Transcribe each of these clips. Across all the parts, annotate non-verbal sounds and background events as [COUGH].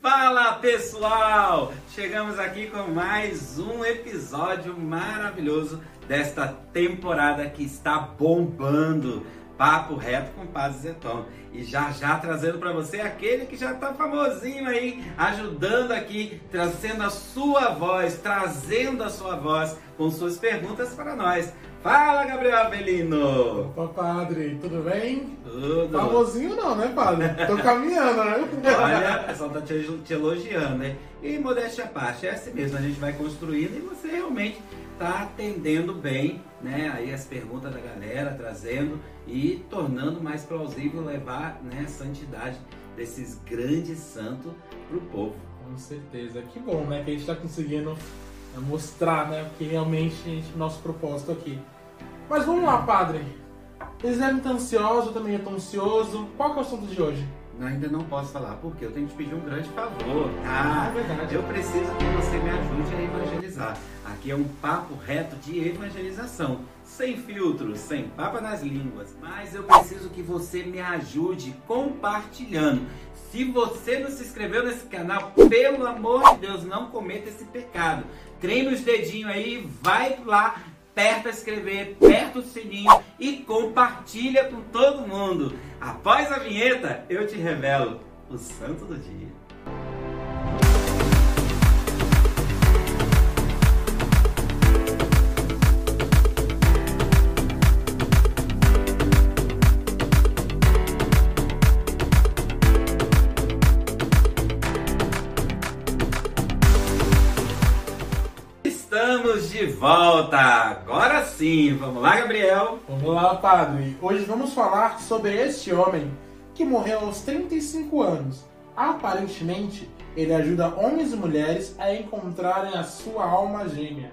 Fala pessoal! Chegamos aqui com mais um episódio maravilhoso desta temporada que está bombando. Papo reto com Paz Zeton. E já já trazendo para você aquele que já está famosinho aí, ajudando aqui, trazendo a sua voz, trazendo a sua voz com suas perguntas para nós. Fala, Gabriel Avelino! Opa, padre, tudo bem? Tudo. Famosinho não, né, padre? Tô caminhando, né? Olha, o pessoal tá te, te elogiando, né? E modéstia à parte, é assim mesmo, a gente vai construindo e você realmente tá atendendo bem, né? Aí as perguntas da galera, trazendo e tornando mais plausível levar né, a santidade desses grandes santos pro povo. Com certeza. Que bom, né? Que a gente tá conseguindo é mostrar, né, que realmente é nosso propósito aqui. Mas vamos lá, padre. Eles devem estar ansiosos, eu também estou ansioso. Qual é o assunto de hoje? Ainda não posso falar, porque eu tenho que te pedir um grande favor. Ah, é verdade. Eu preciso que você me ajude a evangelizar. Aqui é um papo reto de evangelização. Sem filtros, sem papa nas línguas. Mas eu preciso que você me ajude compartilhando. Se você não se inscreveu nesse canal, pelo amor de Deus, não cometa esse pecado. Treine os dedinhos aí, vai lá, aperta inscrever, aperta o sininho e compartilha com todo mundo. Após a vinheta, eu te revelo o santo do dia. Estamos de volta! Agora sim! Vamos lá, Gabriel? Vamos lá, padre. Hoje vamos falar sobre este homem que morreu aos 35 anos. Aparentemente, ele ajuda homens e mulheres a encontrarem a sua alma gêmea.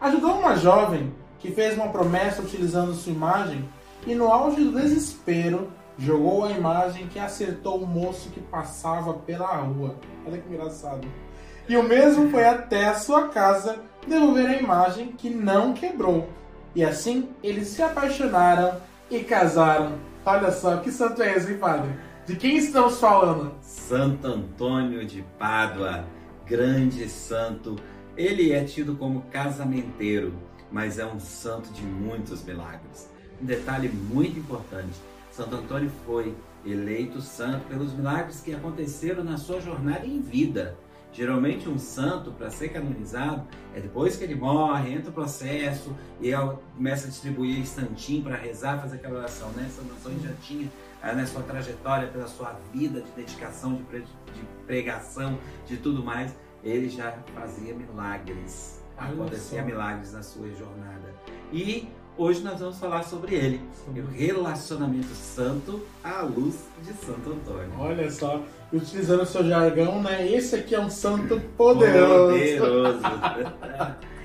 Ajudou uma jovem que fez uma promessa utilizando sua imagem e, no auge do desespero, jogou a imagem que acertou o moço que passava pela rua. Olha que engraçado. E o mesmo foi até a sua casa devolver a imagem que não quebrou. E assim eles se apaixonaram e casaram. Olha só, que santo é esse, hein, padre? De quem estamos falando? Santo Antônio de Pádua, grande santo. Ele é tido como casamenteiro, mas é um santo de muitos milagres. Um detalhe muito importante: Santo Antônio foi eleito santo pelos milagres que aconteceram na sua jornada em vida. Geralmente um santo, para ser canonizado, é depois que ele morre, entra o processo e começa a distribuir santinho para rezar, fazer aquela oração. Né? Santo Antônio já tinha na né, sua trajetória, pela sua vida de dedicação, de pregação, de tudo mais, ele já fazia milagres. Acontecia milagres na sua jornada. E Hoje nós vamos falar sobre ele, o relacionamento santo à luz de Santo Antônio. Olha só, utilizando o seu jargão, né? Esse aqui é um santo poderoso. Poderoso.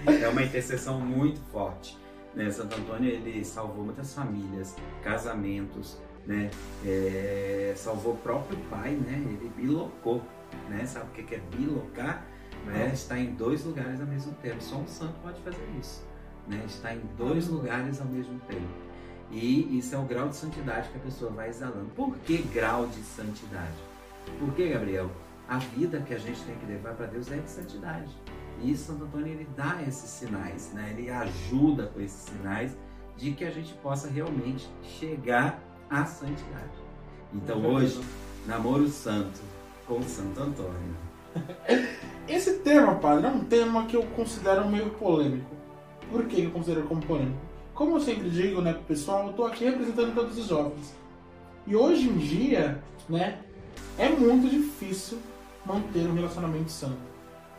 é uma intercessão muito forte. Né? Santo Antônio ele salvou muitas famílias, casamentos, né? É, salvou o próprio pai, né? Ele bilocou, né? Sabe o que é bilocar? Né? Está em dois lugares ao mesmo tempo. Só um santo pode fazer isso né? Está em dois lugares ao mesmo tempo. E isso é o grau de santidade que a pessoa vai exalando. Por que grau de santidade? Porque, Gabriel, a vida que a gente tem que levar para Deus é de santidade. E Santo Antônio ele dá esses sinais, né? ele ajuda com esses sinais de que a gente possa realmente chegar à santidade. Então hoje, namoro santo com Santo Antônio. [LAUGHS] Esse tema, padre, é um tema que eu considero meio polêmico. Por que eu considero como polêmico? Como eu sempre digo, né, pessoal, eu tô aqui representando todos os jovens. E hoje em dia, né, é muito difícil manter um relacionamento sano.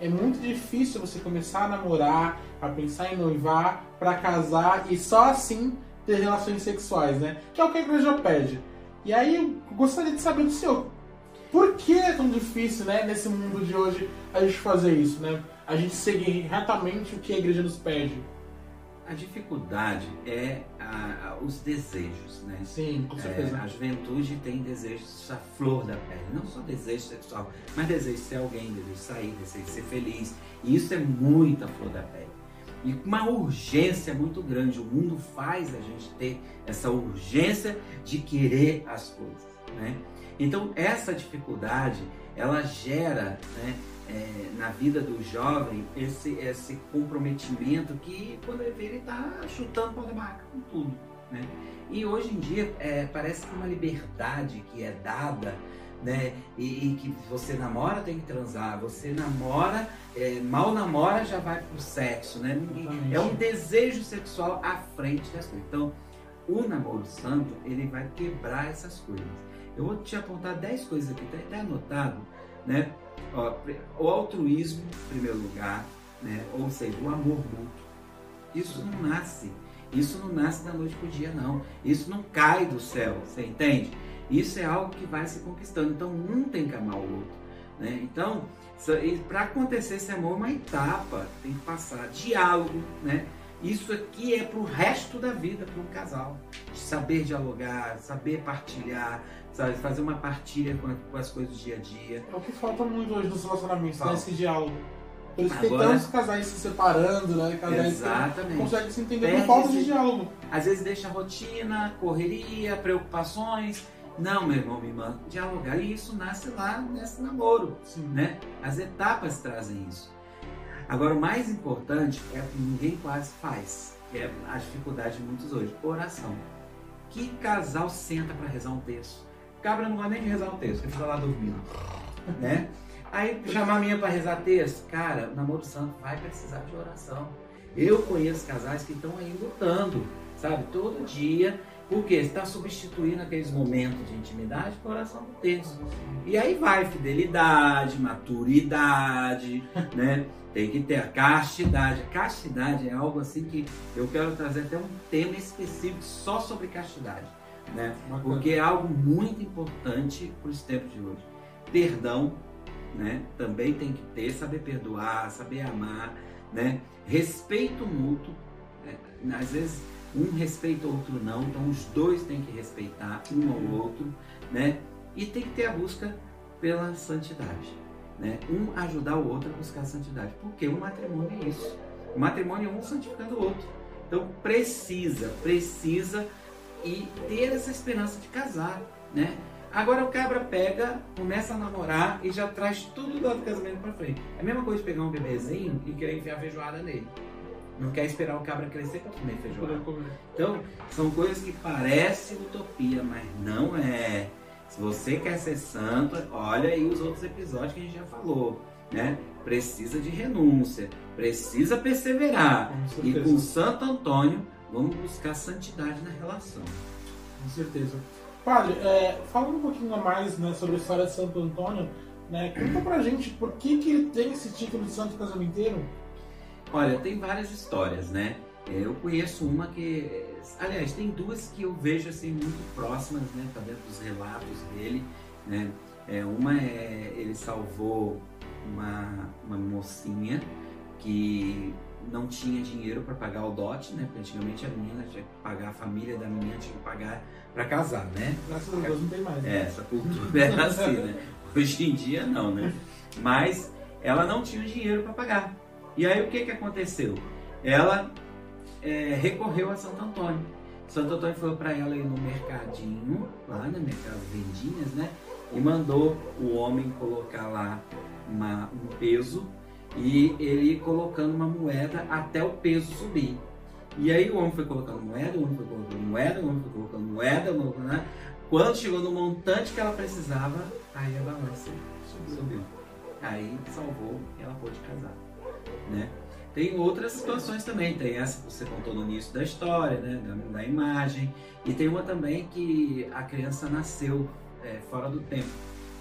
É muito difícil você começar a namorar, a pensar em noivar, para casar e só assim ter relações sexuais, né? Que é o que a igreja pede. E aí eu gostaria de saber do senhor. Por que é tão difícil, né, nesse mundo de hoje, a gente fazer isso, né? A gente seguir retamente o que a igreja nos pede. A dificuldade é a, a, os desejos, né? Sim, com certeza. É, a juventude tem desejos à flor da pele, não só desejo sexual, mas desejo de ser alguém, desejo de sair, desejo de ser feliz. E isso é muita flor da pele. E uma urgência muito grande. O mundo faz a gente ter essa urgência de querer as coisas, né? Então essa dificuldade ela gera né, é, na vida do jovem esse, esse comprometimento que quando ele vê ele está chutando para barraca com tudo. Né? E hoje em dia é, parece que uma liberdade que é dada né? E, e, que você namora tem que transar, você namora, é, mal namora já vai pro sexo, né? É um desejo sexual à frente das coisas. Então, o namoro santo, ele vai quebrar essas coisas. Eu vou te apontar 10 coisas aqui, tá até anotado, né? Ó, o altruísmo, em primeiro lugar, né? Ou seja, o amor mútuo. Isso não nasce. Isso não nasce da noite pro dia, não. Isso não cai do céu, você entende? Isso é algo que vai se conquistando. Então, um tem que amar o outro. Né? Então, para acontecer esse amor, é uma etapa, tem que passar. Diálogo, né? Isso aqui é para o resto da vida, para um casal. Saber dialogar, saber partilhar, sabe? fazer uma partilha com, com, as coisas do dia a dia. É o que falta muito hoje nos relacionamentos, né? esse diálogo. Por isso Agora, que tantos casais se separando, né? Casais exatamente. conseguem se entender por falta de diálogo. Às vezes deixa rotina, correria, preocupações não, meu irmão, minha irmã, dialogar. E isso nasce lá nesse namoro, Sim. né? As etapas trazem isso. Agora, o mais importante é o que ninguém quase faz, é a dificuldade de muitos hoje, oração. Que casal senta para rezar um texto? Cabra não vai nem rezar um texto, ele fica lá dormindo, né? Aí chamar a minha para rezar texto, cara, o namoro santo vai precisar de oração. Eu conheço casais que estão aí lutando, sabe? Todo dia porque está substituindo aqueles momentos de intimidade por oração do texto. E aí vai fidelidade, maturidade, [LAUGHS] né? Tem que ter a castidade. Castidade é algo assim que eu quero trazer até um tema específico só sobre castidade, né? Porque é algo muito importante para os tempos de hoje. Perdão, né? Também tem que ter, saber perdoar, saber amar, né? Respeito mútuo. Né? Às vezes um respeita o outro não, então os dois têm que respeitar um ao outro, né? E tem que ter a busca pela santidade, né? Um ajudar o outro a buscar a santidade, porque o matrimônio é isso. O matrimônio é um santificando o outro. Então precisa, precisa e ter essa esperança de casar, né? Agora o cabra pega, começa a namorar e já traz tudo do casamento para frente. É a mesma coisa de pegar um bebezinho e querer enfiar feijoada nele. Não quer esperar o cabra crescer para comer feijoada. Então, são coisas que parecem utopia, mas não é. Se você quer ser santo, olha aí os outros episódios que a gente já falou, né? Precisa de renúncia, precisa perseverar. Com e com Santo Antônio, vamos buscar santidade na relação. Com certeza. Padre, é, falando um pouquinho mais né, sobre a história de Santo Antônio, né, conta pra gente por que, que ele tem esse título de santo casamenteiro Olha, tem várias histórias, né? É, eu conheço uma que, aliás, tem duas que eu vejo assim muito próximas, né? Tá dentro dos relatos dele, né? É, uma é ele salvou uma, uma mocinha que não tinha dinheiro para pagar o dote, né? Porque antigamente a menina tinha que pagar, a família da menina tinha que pagar para casar, né? Graças a Deus não tem mais. Né? É, essa cultura era assim, né? Hoje em dia não, né? Mas ela não tinha dinheiro para pagar. E aí o que, que aconteceu? Ela é, recorreu a Santo Antônio. Santo Antônio foi para ela ir no mercadinho, lá no mercado Vendinhas, né? E mandou o homem colocar lá uma, um peso e ele colocando uma moeda até o peso subir. E aí o homem foi colocando moeda, o homem foi colocando moeda, o homem foi colocando moeda, né? quando chegou no montante que ela precisava, aí a balança subiu. Aí salvou ela pôde casar né? Tem outras situações também, tem essa que você contou no início da história, né, da, da imagem, e tem uma também que a criança nasceu é, fora do tempo.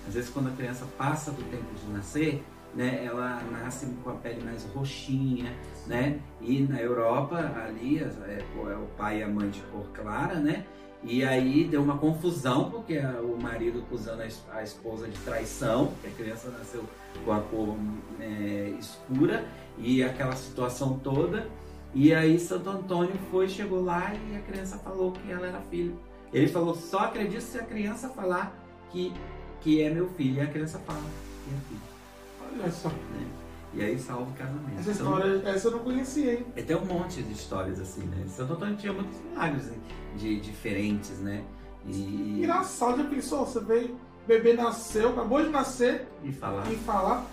Às vezes quando a criança passa do tempo de nascer, né, ela nasce com a pele mais roxinha, né, e na Europa ali é, é o pai e a mãe de cor clara, né, e aí deu uma confusão, porque o marido acusando a esposa de traição, porque a criança nasceu com a cor é, escura, e aquela situação toda. E aí Santo Antônio foi, chegou lá e a criança falou que ela era filho. Ele falou, só acredito se a criança falar que, que é meu filho. E a criança fala que é filho. Olha só. Né? E aí salva o casamento. Essa então, história, essa eu não conhecia, hein? Tem um monte de histórias assim, né? Santo Antônio tinha muitos milagres de, diferentes, né? E... Engraçado, já pensou? Você veio bebê nasceu, acabou de nascer E falar. e falar.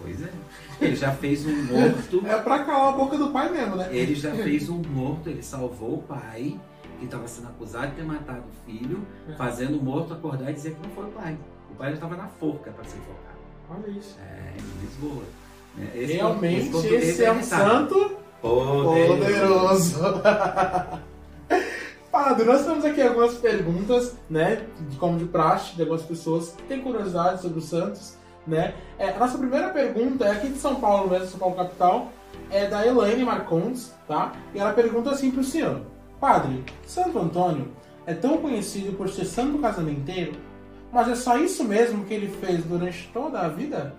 Pois é. Ele já fez um morto. [LAUGHS] É pra calar a boca do pai mesmo, né? Ele já fez um morto, ele salvou o pai, que estava sendo acusado de ter matado o filho, É. fazendo o morto acordar e dizer que não foi o pai. O pai já estava na forca para ser enforcado. Olha isso. É, em Lisboa. Esse- Realmente, português esse é um irritado. santo Poderoso. poderoso. [LAUGHS] Padre, nós temos aqui algumas perguntas, né? de Como de praxe, de algumas pessoas que têm curiosidade sobre os santos, né? É, a nossa primeira pergunta é aqui de São Paulo mesmo, São Paulo capital, é da Elaine Marcondes, tá? E ela pergunta assim pro senhor. Padre, Santo Antônio é tão conhecido por ser santo casamenteiro, mas é só isso mesmo que ele fez durante toda a vida?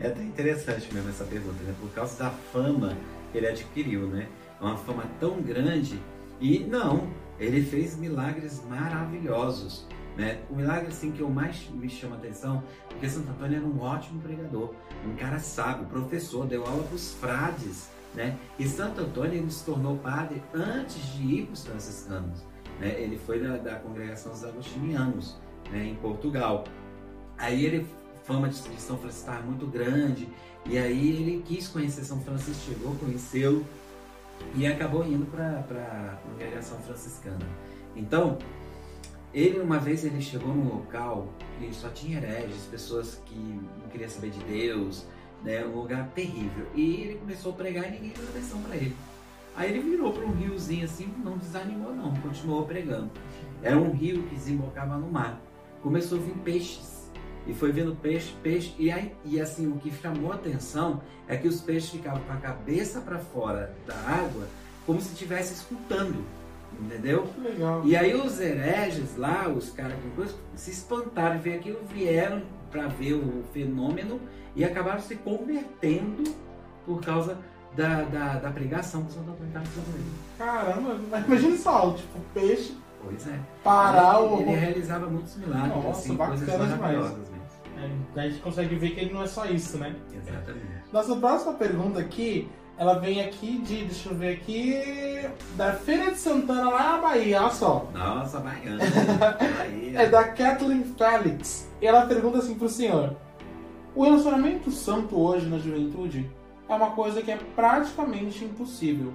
É até interessante mesmo essa pergunta, né? Por causa da fama que ele adquiriu, né? É uma fama tão grande e não, ele fez milagres maravilhosos, né? O milagre assim que eu mais me chama atenção, porque Santo Antônio era um ótimo pregador, um cara sábio, professor, deu aula para os frades, né? E Santo Antônio ele se tornou padre antes de ir para os franciscanos, né? Ele foi da, da congregação dos agostinianos, né? Em Portugal. Aí ele fama de, São Francisco estava muito grande e aí ele quis conhecer São Francisco, chegou, conheceu e acabou indo para a congregação franciscana. Então, ele uma vez ele chegou num local que só tinha hereges, pessoas que não queriam saber de Deus, né, um lugar terrível. E ele começou a pregar e ninguém deu atenção para ele. Aí ele virou para um riozinho assim, não desanimou não, continuou pregando. Era um rio que desembocava no mar. Começou a vir peixes. E foi vendo peixe, peixe. E, aí, e assim, o que chamou a atenção é que os peixes ficavam com a cabeça para fora da água, como se estivesse escutando. Entendeu? Que legal. E aí os hereges lá, os caras coisa, se espantaram ver aquilo, vieram para ver o fenômeno e acabaram se convertendo por causa da, da, da pregação que o Santo Antônio estava fazendo. Caramba, imagina só, tipo, peixe Pois é. parar ele, o. ele realizava muitos milagres, Nossa, assim, coisas bacana demais. É, a gente consegue ver que ele não é só isso, né? Exatamente. Nossa próxima pergunta aqui, ela vem aqui de, deixa eu ver aqui, da Feira de Santana, lá na Bahia, olha só. Nossa, baiana. Aí, [LAUGHS] É da Kathleen Felix. E ela pergunta assim pro senhor: O relacionamento santo hoje na juventude é uma coisa que é praticamente impossível.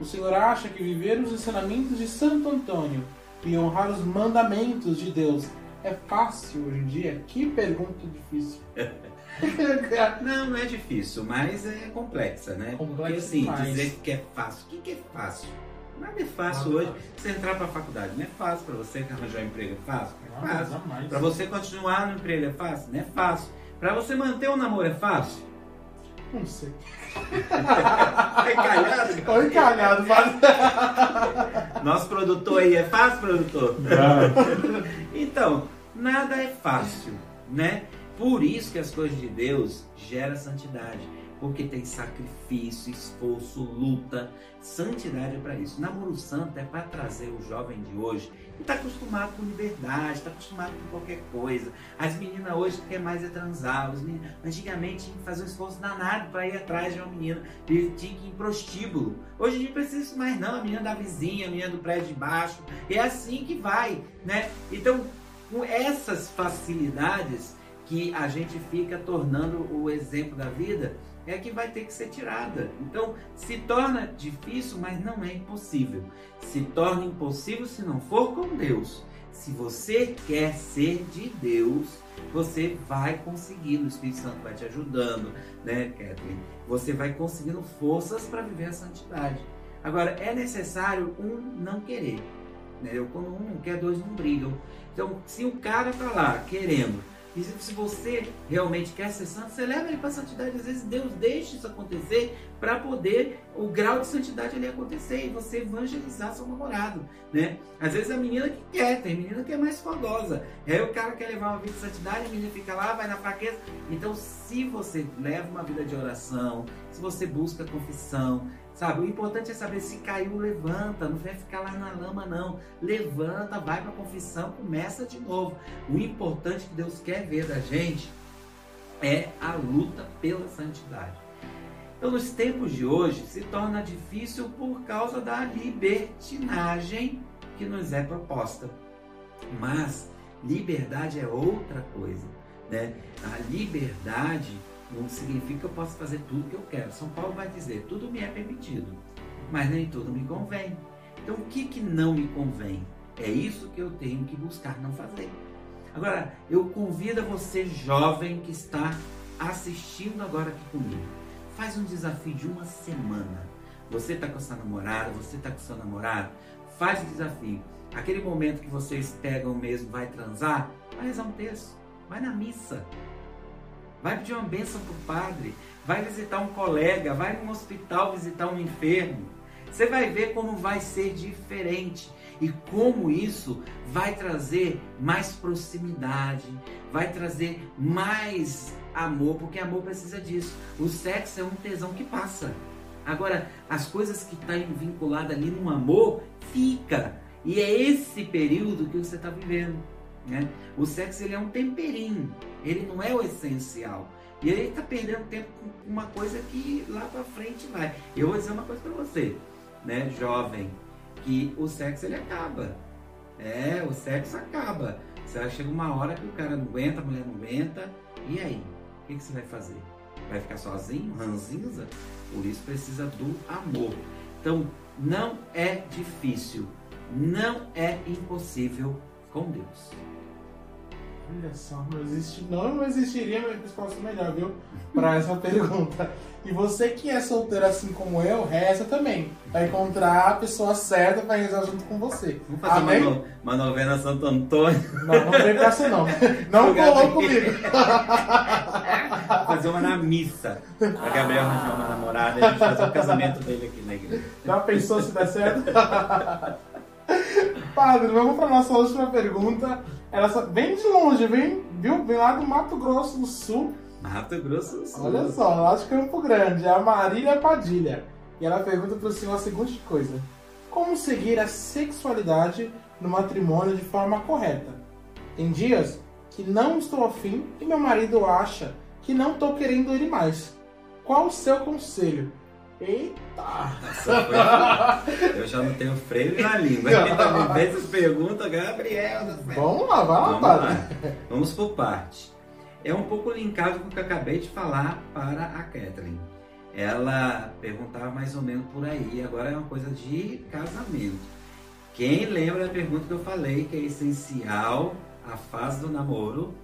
O senhor acha que viver os ensinamentos de Santo Antônio e honrar os mandamentos de Deus é fácil hoje em dia? Que pergunta difícil. [LAUGHS] Não, não é difícil, mas é complexa, né? Porque Complexa assim, demais. dizer que é fácil. O que, que é fácil? Nada é fácil Nada é hoje. fácil. Você entrar pra faculdade não é fácil. Pra você arranjar um emprego é fácil? É fácil. Pra você continuar no emprego é fácil? Não é fácil. Pra você manter um namoro é fácil? Não sei. É calhado? Tô encalhado, mas... Nosso produtor aí é fácil, produtor? Então, nada é fácil, né? Por isso que as coisas de Deus geram santidade. Porque tem sacrifício, esforço, luta. Santidade para isso. Namoro santo é para trazer o jovem de hoje que está acostumado com liberdade, está acostumado com qualquer coisa. As meninas hoje querem mais é transar. Os meninos, antigamente tinha que fazer um esforço danado para ir atrás de uma menina. Tinha que ir em prostíbulo. Hoje a gente não precisa disso mais não. A menina da vizinha, a menina do prédio de baixo. É assim que vai, né? Então, com essas facilidades que a gente fica tornando o exemplo da vida, é que vai ter que ser tirada. Então, se torna difícil, mas não é impossível. Se torna impossível se não for com Deus. Se você quer ser de Deus, você vai conseguindo. O Espírito Santo vai te ajudando, né, Kathleen? Você vai conseguindo forças para viver a santidade. Agora, é necessário um não querer. Né? Quando um não quer, dois não brigam. Então, se o cara tá lá querendo, e se você realmente quer ser santo, você leva ele para a santidade. Às vezes Deus deixa isso acontecer para poder o grau de santidade ali acontecer e você evangelizar seu namorado, né? Às vezes a menina que quer, tem menina que é mais fogosa. Aí o cara quer levar uma vida de santidade, a menina fica lá, vai na fraqueza. Então, se você leva uma vida de oração, se você busca confissão, Sabe, o importante é saber se caiu, levanta, não vai ficar lá na lama não. Levanta, vai para a confissão, começa de novo. O importante que Deus quer ver da gente é a luta pela santidade. Então, nos tempos de hoje, se torna difícil por causa da libertinagem que nos é proposta. Mas Liberdade é outra coisa, né? A liberdade não significa que eu posso fazer tudo que eu quero. São Paulo vai dizer, tudo me é permitido, mas nem tudo me convém. Então, o que, que não me convém? É isso que eu tenho que buscar não fazer. Agora, eu convido a você, jovem, que está assistindo agora aqui comigo. Faz um desafio de uma semana. Você está com sua namorada, você está com seu namorado. Faz o desafio. Aquele momento que vocês pegam mesmo, vai transar, vai rezar um texto, vai na missa, vai pedir uma bênção para o padre, vai visitar um colega, vai num hospital visitar um enfermo. Você vai ver como vai ser diferente e como isso vai trazer mais proximidade, vai trazer mais amor, porque amor precisa disso. O sexo é um tesão que passa. Agora, as coisas que estão tá vinculadas ali no amor, fica. E é esse período que você está vivendo. Né? O sexo ele é um temperinho, ele não é o essencial. E aí está perdendo tempo com uma coisa que lá para frente vai. Eu vou dizer uma coisa para você, né, jovem, que o sexo ele acaba. É, o sexo acaba. Você chega uma hora que o cara não aguenta, a mulher não aguenta. E aí? O que, que você vai fazer? Vai ficar sozinho, ranzinza? Por isso precisa do amor. Então, não é difícil, não é impossível com Deus. Olha só, não, existe, não existiria uma resposta melhor, viu? Para essa [LAUGHS] pergunta. E você que é solteiro assim como eu, reza também. Vai encontrar a pessoa certa para rezar junto com você. Vamos fazer Amém? Uma, no, uma novena Santo Antônio. Não, não vem pra não. Não colou comigo. fazer uma na missa. A Gabriel arranjar uma namorada e a gente fazer o casamento dele aqui na igreja. Já pensou se der certo? [LAUGHS] Padre, vamos para nossa última pergunta. Ela vem de longe, vem, viu? Vem lá do Mato Grosso do Sul. Mato Grosso do Sul. Olha só, lá de Campo Grande, é a Marília Padilha. E ela pergunta para o senhor a seguinte coisa: Como seguir a sexualidade no matrimônio de forma correta? Tem dias que não estou afim e meu marido acha que não estou querendo ele mais. Qual o seu conselho? Eita! Eu já não tenho freio na língua. Quem tá me vendo pergunta, Gabriel. Vamos lá, Vamos padre. Lá. Vamos por parte. É um pouco linkado com o que eu acabei de falar para a Kathleen. Ela perguntava mais ou menos por aí. Agora é uma coisa de casamento. Quem lembra da pergunta que eu falei que é essencial a fase do namoro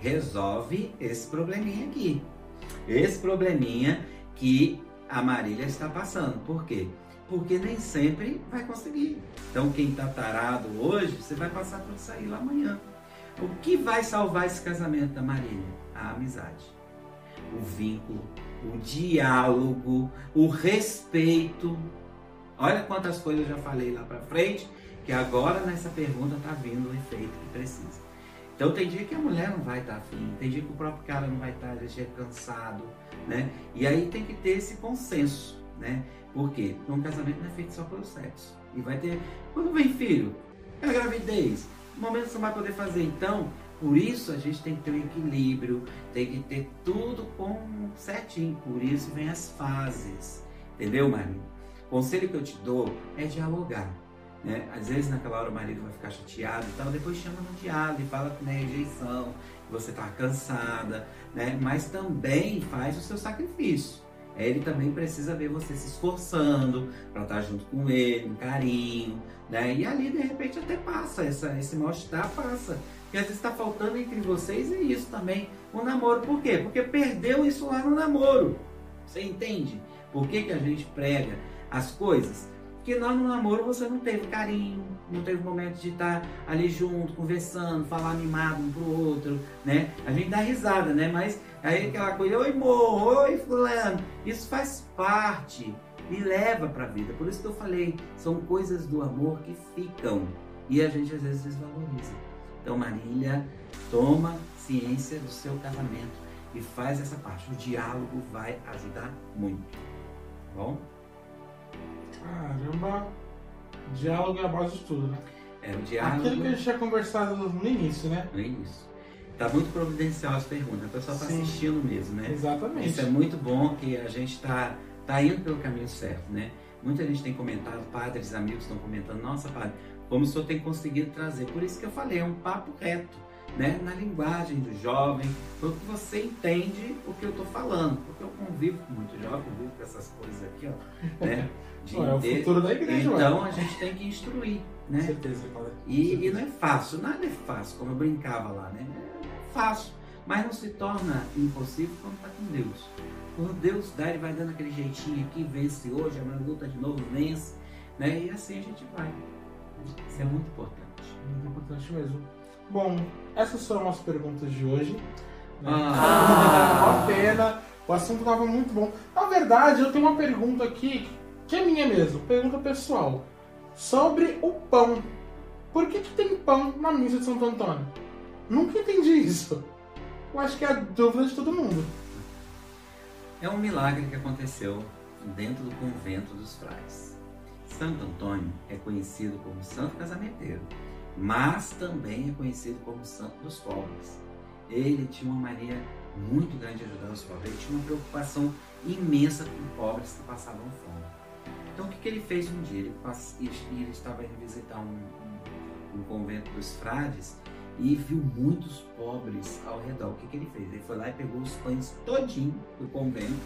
resolve esse probleminha aqui. Esse probleminha que a Marília está passando. Por quê? Porque nem sempre vai conseguir. Então, quem está tarado hoje, você vai passar por aí lá amanhã. O que vai salvar esse casamento da Marília? A amizade, o vínculo, o diálogo, o respeito. Olha quantas coisas eu já falei lá para frente, que agora nessa pergunta está vindo o efeito que precisa. Então tem dia que a mulher não vai estar afim, tem dia que o próprio cara não vai estar, tá, já é cansado, né? E aí tem que ter esse consenso, né? Porque um casamento não é feito só pelo sexo. E vai ter, quando vem filho, é a gravidez, no momento você vai poder fazer. Então, por isso a gente tem que ter um equilíbrio, tem que ter tudo com certinho. Por isso vem as fases, entendeu, Marinho? O conselho que eu te dou é dialogar. Né? Às vezes naquela hora o marido vai ficar chateado e tal, depois chama no diálogo e fala que não é rejeição, que você está cansada, né? mas também faz o seu sacrifício. Ele também precisa ver você se esforçando para estar tá junto com ele, um carinho, né? E ali de repente até passa, essa, esse mal-estar passa. Porque às vezes está faltando entre vocês e isso também, o namoro. Por quê? Porque perdeu isso lá no namoro. Você entende? Por que, que a gente prega as coisas? Que lá no namoro você não teve carinho, não teve momento de estar ali junto, conversando, falar animado um pro outro, né? A gente dá risada, né? Mas aí aquela coisa, oi morro, oi fulano, isso faz parte e leva para a vida. Por isso que eu falei, são coisas do amor que ficam e a gente às vezes desvaloriza. Então Marília, toma ciência do seu casamento e faz essa parte. O diálogo vai ajudar muito. Tá bom? Caramba, diálogo é a base de tudo, né? É, o diálogo... Aquilo que a gente tinha conversado no início, né? No início. Tá muito providencial as perguntas, o pessoal tá assistindo mesmo, né? Exatamente. Isso é muito bom que a gente tá, tá indo pelo caminho certo, né? Muita gente tem comentado, padres, amigos estão comentando, nossa, padre, como o senhor tem conseguido trazer. Por isso que eu falei, é um papo reto. Né, na linguagem do jovem, porque você entende o que eu estou falando, porque eu convivo com muito jovem, convivo com essas coisas aqui, ó, né? De [LAUGHS] é o futuro da igreja. Então a gente tem que instruir, né? Com certeza, e, e não é fácil, nada é fácil, como eu brincava lá, né? É fácil, mas não se torna impossível quando está com Deus. Quando Deus dá, ele vai dando aquele jeitinho aqui, vence hoje, amanhã luta de novo, vence, né? E assim a gente vai. Isso é muito importante. Muito importante mesmo. Bom, essas foram as perguntas de hoje. Né? Ah. Uma pena. O assunto estava muito bom. Na verdade, eu tenho uma pergunta aqui, que é minha mesmo, pergunta pessoal. Sobre o pão. Por que, que tem pão na missa de Santo Antônio? Nunca entendi isso. Eu acho que é a dúvida de todo mundo. É um milagre que aconteceu dentro do convento dos frades. Santo Antônio é conhecido como Santo Casamenteiro mas também é conhecido como Santo dos Pobres. Ele tinha uma mania muito grande de ajudar os pobres, ele tinha uma preocupação imensa com pobres que passavam fome. Então o que, que ele fez um dia? Ele, pass... ele estava indo visitar um, um, convento dos frades e viu muitos pobres ao redor. O que, que ele fez? Ele foi lá e pegou os pães todinho do convento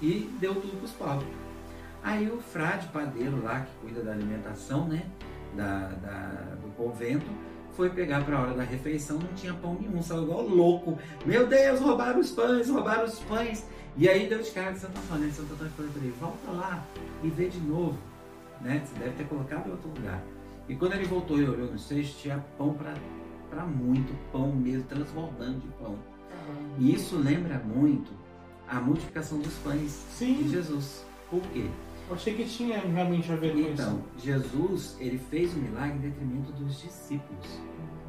e deu tudo para os pobres. Aí o frade padeiro lá, que cuida da alimentação, né? Da, da, do convento, foi pegar para a hora da refeição, não tinha pão nenhum, saiu igual louco. Meu Deus, roubaram os pães, roubaram os pães. E aí deu de cara de Santo Antônio. Santo Antônio falou para ele, volta lá e vê de novo. Né? Você deve ter colocado em outro lugar. E quando ele voltou e olhou no cesto, tinha pão para muito, pão mesmo, transbordando de pão. E isso lembra muito a multiplicação dos pães Sim. de Jesus. Por quê? Eu achei que tinha realmente a ver com então, isso. Jesus, ele fez o milagre em detrimento dos discípulos.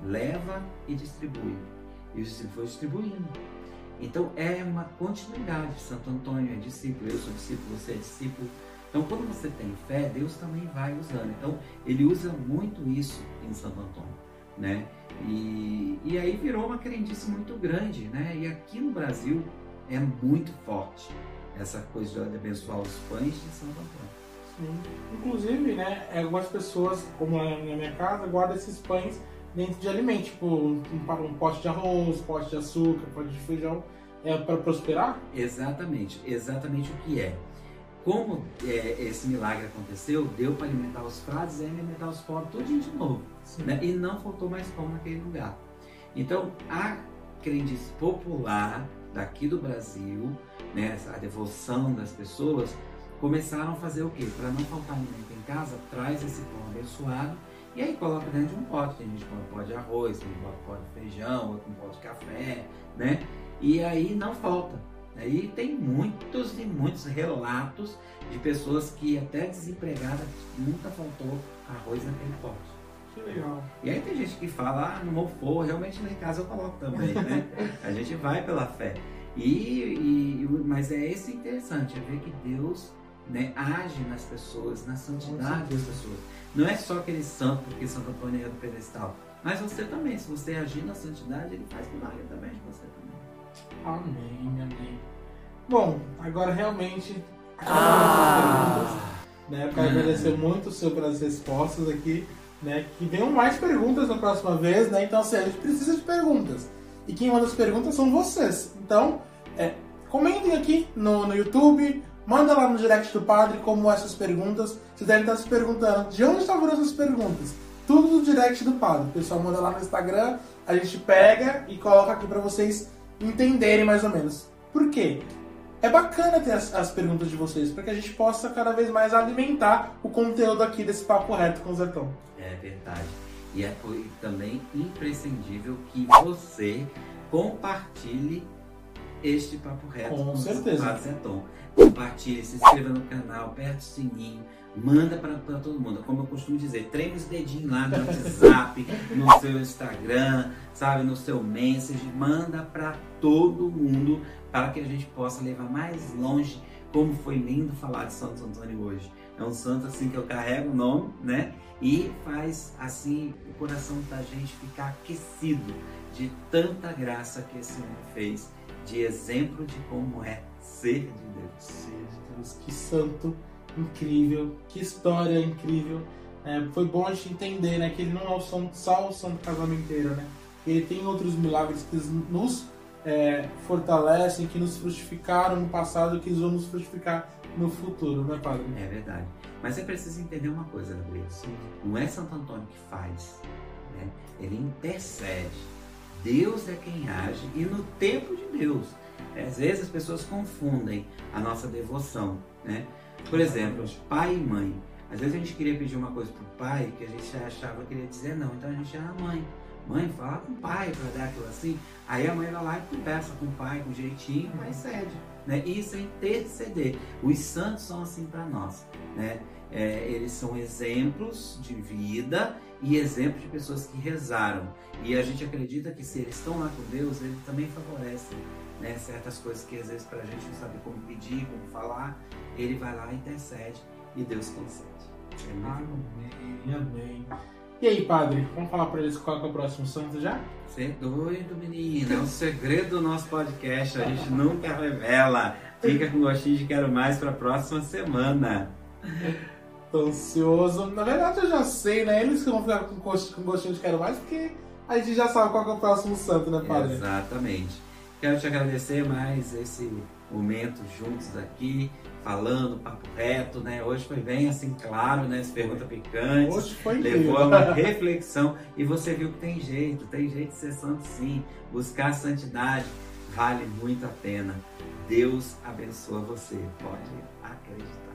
Leva e distribui. E os discípulos foram distribuindo. Então, é uma continuidade. Santo Antônio é discípulo, eu sou discípulo, você é discípulo. Então, quando você tem fé, Deus também vai usando. Então, ele usa muito isso em Santo Antônio, né? E, e aí virou uma crendice muito grande, né? E aqui no Brasil é muito forte essa coisa de abençoar os pães de Santo Antônio. Sim. Inclusive, né, algumas pessoas, como na minha casa, guardam esses pães dentro de alimento, tipo um, um pote de arroz, pote de açúcar, pote de feijão, é para prosperar? Exatamente, exatamente o que é. Como é, esse milagre aconteceu, deu para alimentar os frades e alimentar os pobres tudinho de novo. Né? E não faltou mais pão naquele lugar. Então, a crendice popular daqui do Brasil né, a devoção das pessoas, começaram a fazer o quê? Para não faltar alimento em casa, traz esse pão abençoado e aí coloca dentro de um pote. Tem gente que põe pote de arroz, tem um pote de feijão, outro um pote de café, né? E aí não falta. Aí tem muitos e muitos relatos de pessoas que até desempregadas nunca faltou arroz naquele pote. Que legal. E aí tem gente que fala, ah, no meu for, realmente lá em casa eu coloco também, né? [LAUGHS] a gente vai pela fé. E, e, mas é esse interessante, é ver que Deus né, age nas pessoas, na santidade das pessoas. Não é só aquele santo, porque Santo Antônio é do pedestal, mas você também, se você agir na santidade, ele faz milagre também de você também. Amém, amém. Bom, agora realmente ah. né? Eu quero agradecer muito sobre as respostas aqui, né? Que venham mais perguntas na próxima vez, né? Então, assim, a gente precisa de perguntas. E quem manda as perguntas são vocês. Então, é, comentem aqui no, no YouTube, manda lá no direct do padre como essas perguntas. Vocês devem estar se perguntando de onde estavam essas perguntas. Tudo no direct do padre. O pessoal manda lá no Instagram, a gente pega e coloca aqui para vocês entenderem mais ou menos. Por quê? É bacana ter as, as perguntas de vocês, para que a gente possa cada vez mais alimentar o conteúdo aqui desse papo reto com o Zetão. É verdade. E é também imprescindível que você compartilhe este papo reto com, com certeza. o Zeton. Compartilhe, se inscreva no canal, aperte o sininho, manda para todo mundo. Como eu costumo dizer, treine os dedinhos lá no WhatsApp, no seu Instagram, sabe, no seu message, manda para todo mundo para que a gente possa levar mais longe. Como foi lindo falar de Santo Antônio hoje. É um santo assim que eu carrego o nome, né? E faz assim o coração da gente ficar aquecido de tanta graça que esse homem fez, de exemplo de como é ser de Deus. Ser de Deus, que santo incrível, que história incrível. É, foi bom a gente entender né, que ele não é o santo, só o santo casamenteiro, né? ele tem outros milagres que nos é, fortalecem, que nos frutificaram no passado, que vão nos frutificar no futuro, né, Padre? É verdade. Mas é preciso entender uma coisa, Gabriel. Não é Santo Antônio que faz, né? ele intercede. Deus é quem age e no tempo de Deus. Às vezes as pessoas confundem a nossa devoção, né? Por exemplo, pai e mãe. Às vezes a gente queria pedir uma coisa para o pai que a gente achava que queria dizer não, então a gente era mãe. Mãe, fala com o pai para dar aquilo assim. Aí a mãe vai lá e conversa com o pai com jeitinho, mas cede. Né? Isso é interceder. Os santos são assim para nós. Né? É, eles são exemplos de vida e exemplos de pessoas que rezaram. E a gente acredita que se eles estão lá com Deus, ele também favorece né? certas coisas que às vezes para a gente não sabe como pedir, como falar. Ele vai lá, intercede e Deus concede. É amém, amém. E aí, padre, vamos falar para eles qual é o próximo santo já? Você é doido, menino. É um segredo do nosso podcast. A gente nunca revela. Fica com gostinho de quero mais para a próxima semana. Tô ansioso. Na verdade, eu já sei, né? Eles que vão ficar com gostinho de quero mais, porque a gente já sabe qual é o próximo santo, né, padre? Exatamente. Quero te agradecer mais esse momento juntos aqui falando, papo reto, né? Hoje foi bem assim, claro, né? As perguntas picantes. Hoje foi Levou a uma [LAUGHS] reflexão e você viu que tem jeito, tem jeito de ser santo sim. Buscar a santidade vale muito a pena. Deus abençoa você, pode acreditar.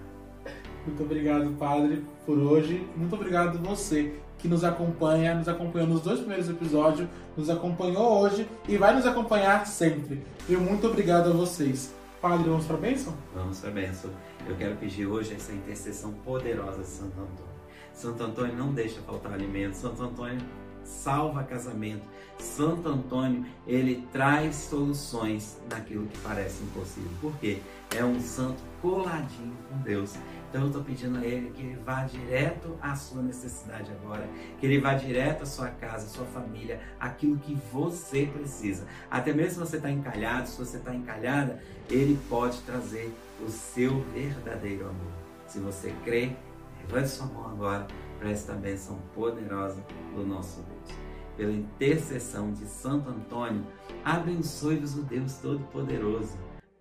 Muito obrigado, Padre, por hoje. Muito obrigado você que nos acompanha, nos acompanhou nos dois primeiros episódios, nos acompanhou hoje e vai nos acompanhar sempre. E muito obrigado a vocês. Padre, vamos para a bênção? Vamos para a bênção. Eu quero pedir hoje essa intercessão poderosa de Santo Antônio. Santo Antônio não deixa faltar alimento. Santo Antônio salva casamento. Santo Antônio, ele traz soluções naquilo que parece impossível. Por quê? É um santo coladinho com Deus. Então eu estou pedindo a Ele que Ele vá direto à sua necessidade agora, que Ele vá direto à sua casa, à sua família, aquilo que você precisa. Até mesmo se você está encalhado, se você está encalhada, Ele pode trazer o seu verdadeiro amor. Se você crê, levante sua mão agora para esta bênção poderosa do nosso Deus. Pela intercessão de Santo Antônio, abençoe-vos o Deus Todo-Poderoso,